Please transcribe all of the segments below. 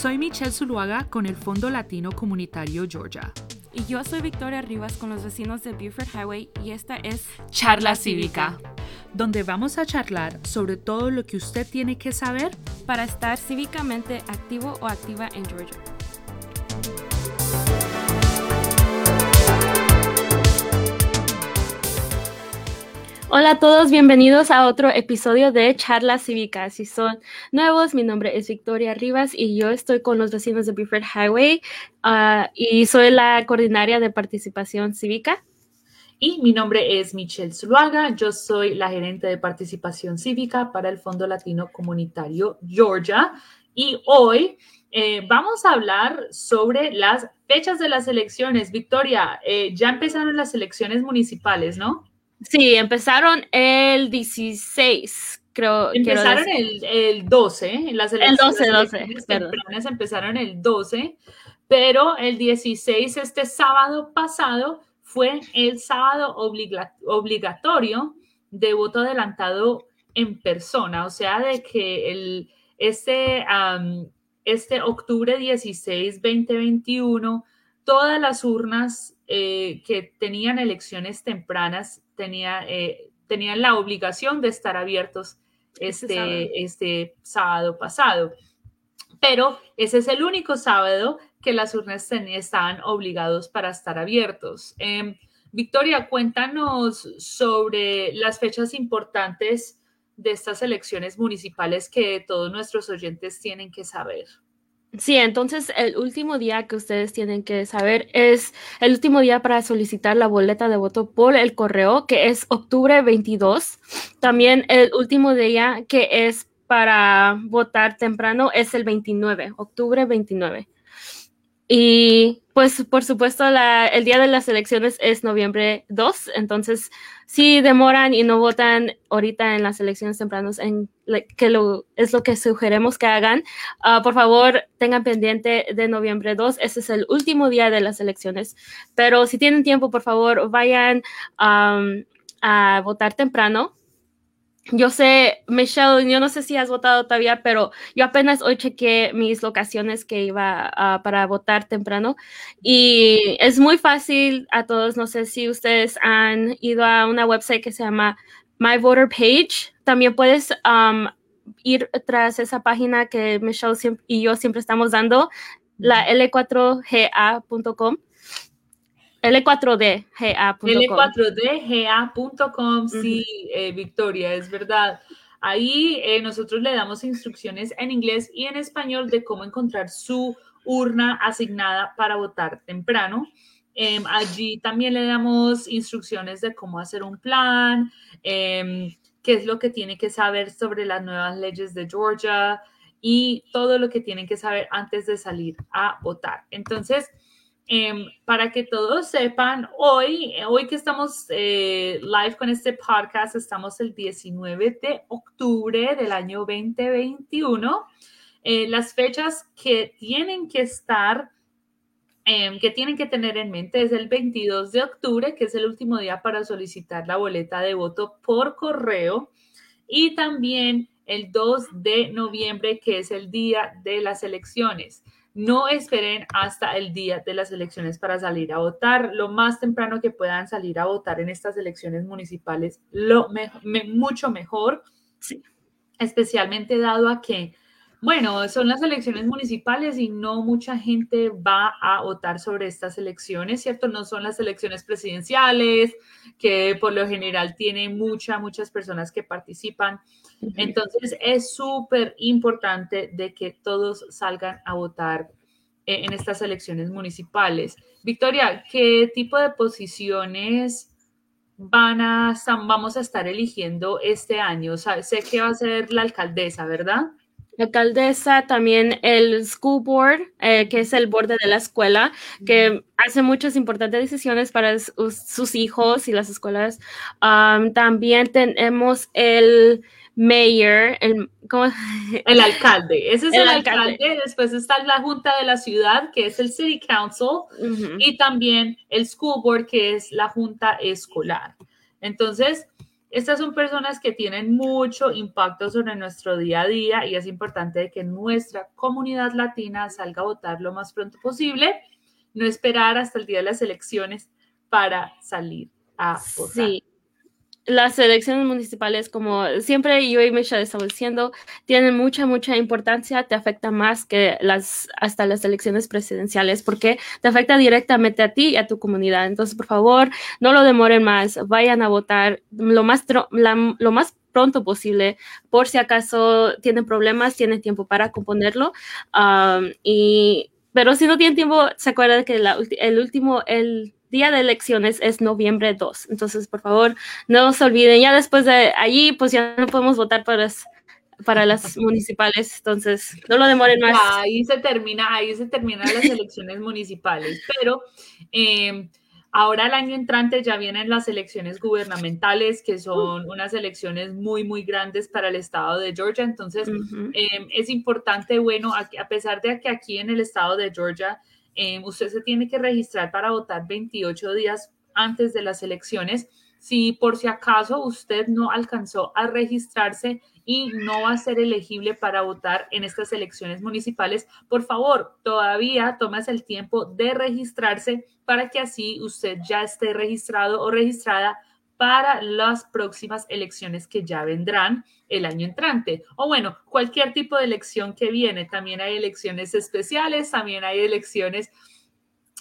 Soy Michelle Zuluaga con el Fondo Latino Comunitario Georgia. Y yo soy Victoria Rivas con los vecinos de Buford Highway y esta es Charla Cívica, donde vamos a charlar sobre todo lo que usted tiene que saber para estar cívicamente activo o activa en Georgia. Hola a todos, bienvenidos a otro episodio de Charla Cívica. Si son nuevos, mi nombre es Victoria Rivas y yo estoy con los vecinos de Buford Highway ah, y soy la coordinaria de participación cívica. Y mi nombre es Michelle Zuluaga, yo soy la gerente de participación cívica para el Fondo Latino Comunitario Georgia y hoy eh, vamos a hablar sobre las fechas de las elecciones. Victoria, eh, ya empezaron las elecciones municipales, ¿no? Sí, empezaron el 16, creo. Empezaron el, el, 12, las elecciones el 12, 12, empezaron el 12, pero el 16, este sábado pasado, fue el sábado obligatorio de voto adelantado en persona, o sea, de que el, este, este octubre 16, 2021, todas las urnas eh, que tenían elecciones tempranas tenía, eh, tenían la obligación de estar abiertos este, este sábado. pasado. Pero ese es el único sábado que las urnas estaban obligados para estar abiertos. Em, Victoria, cuéntanos sobre las fechas importantes de estas elecciones municipales que todos nuestros oyentes tienen que saber. Sí, entonces el último día que ustedes tienen que saber es el último día para solicitar la boleta de voto por el correo, que es octubre 22. También el último día que es para votar temprano es el 29, octubre 29. Y pues por supuesto el día de las elecciones es noviembre 2, entonces si demoran y no votan ahorita en las elecciones tempranas, en, que lo, es lo que sugeremos que hagan, ah, por favor tengan pendiente de noviembre 2, ese es el último día de las elecciones, pero si tienen tiempo, por favor vayan a votar temprano yo sé, Michelle, yo no sé si has votado todavía, pero yo apenas hoy chequé mis locaciones que iba para votar temprano y es muy fácil a todos. No sé si ustedes han ido a una website que se llama My Voter Page. También puedes um, ir tras esa página que Michelle y yo siempre estamos dando, la l4ga.com L4DGA.com. L4DGA.com, sí, eh, Victoria, es verdad. Ahí eh, nosotros le damos instrucciones en inglés y en español de cómo encontrar su urna asignada para votar temprano. Em, allí también le damos instrucciones de cómo hacer un plan, em, qué es lo que tiene que saber sobre las nuevas leyes de Georgia y todo lo que tienen que saber antes de salir a votar. Entonces, Em, para que todos sepan, hoy, hoy que estamos eh, live con este podcast, estamos el 19 de octubre del año 2021. Eh, las fechas que tienen que estar, em, que tienen que tener en mente es el 22 de octubre, que es el último día para solicitar la boleta de voto por correo, y también el 2 de noviembre, que es el día de las elecciones. No esperen hasta el día de las elecciones para salir a votar. Lo más temprano que puedan salir a votar en estas elecciones municipales, lo mucho mejor, sí. especialmente dado a que, bueno, son las elecciones municipales y no mucha gente va a votar sobre estas elecciones, ¿cierto? No son las elecciones presidenciales, que por lo general tienen muchas, muchas personas que participan. Entonces es súper importante de que todos salgan a votar eh, en estas elecciones municipales. Victoria, ¿qué tipo de posiciones van a, vamos a estar eligiendo este año? sé que va a ser la alcaldesa, ¿verdad? La alcaldesa, también el school board, eh, que es el borde de la escuela, que hace muchas importantes decisiones para sus hijos y las escuelas. también tenemos el mayor, el, el alcalde. Ese es el, alcalde. Después está la junta de la ciudad, que es el city council, y también el school board, que es la junta escolar. Entonces, Estas son personas que tienen mucho impacto sobre nuestro día a día y es importante que nuestra comunidad latina salga a votar lo más pronto posible, no esperar hasta el día de las elecciones para salir a votar. Sí, las elecciones municipales, como siempre yo y Michelle estamos diciendo, tienen mucha, mucha importancia, te afecta más que las, hasta las elecciones presidenciales, porque te afecta directamente a ti y a tu comunidad. Entonces, por favor, no lo demoren más, vayan a votar lo más, lo más pronto posible, por si acaso tienen problemas, tienen tiempo para componerlo. Um, y, pero si no tienen tiempo, se acuerdan que el último, el día de elecciones es noviembre 2. Entonces, por favor, no se olviden. Ya después de allí, pues ya no podemos votar para las, para las municipales. Entonces, no lo demoren más. Ahí se termina, ahí se terminan las elecciones municipales. Pero em, ahora el año entrante ya vienen las elecciones gubernamentales, que son unas elecciones muy, muy grandes para el estado de Georgia. Entonces, em, es importante, bueno, a, a pesar de que aquí en el estado de Georgia Em, usted se tiene que registrar para votar 28 días antes de las elecciones. Si por si acaso usted no alcanzó a registrarse y no va a ser elegible para votar en estas elecciones municipales, por favor, todavía tomes el tiempo de registrarse para que así usted ya esté registrado o registrada para las próximas elecciones que ya vendrán el año entrante. O bueno, cualquier tipo de elección que viene. También hay elecciones especiales, también hay elecciones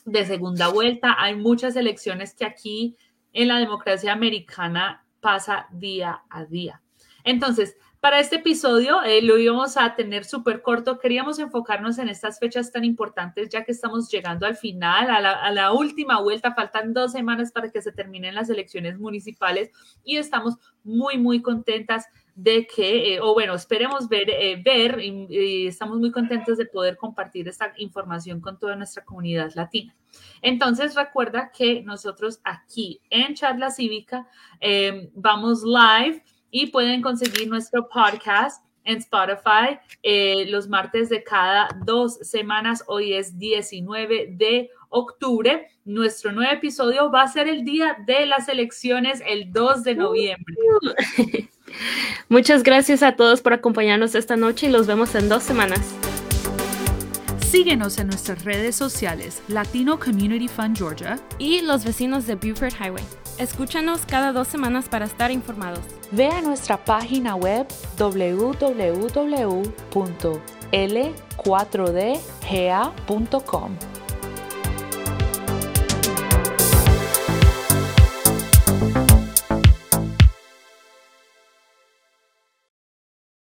de segunda vuelta. Hay muchas elecciones que aquí en la democracia americana pasa día a día. Entonces, para este episodio eh, lo íbamos a tener súper corto. Queríamos enfocarnos en estas fechas tan importantes ya que estamos llegando al final, a la, última vuelta. Faltan dos semanas para que se terminen las elecciones municipales y estamos muy, muy contentas de que, eh, o bueno, esperemos ver, eh, ver y, estamos muy contentos de poder compartir esta información con toda nuestra comunidad latina. Entonces, recuerda que nosotros aquí en Charla Cívica vamos live y pueden conseguir nuestro podcast en Spotify eh, los martes de cada dos semanas. Hoy es 19 de octubre. Nuestro nuevo episodio va a ser el día de las elecciones, el 2 de noviembre. Muchas gracias a todos por acompañarnos esta noche y los vemos en dos semanas. Síguenos en nuestras redes sociales Latino Community Fund Georgia y los vecinos de Buford Highway. Escúchanos cada dos semanas para estar informados. Ve a nuestra página web www.l4dga.com.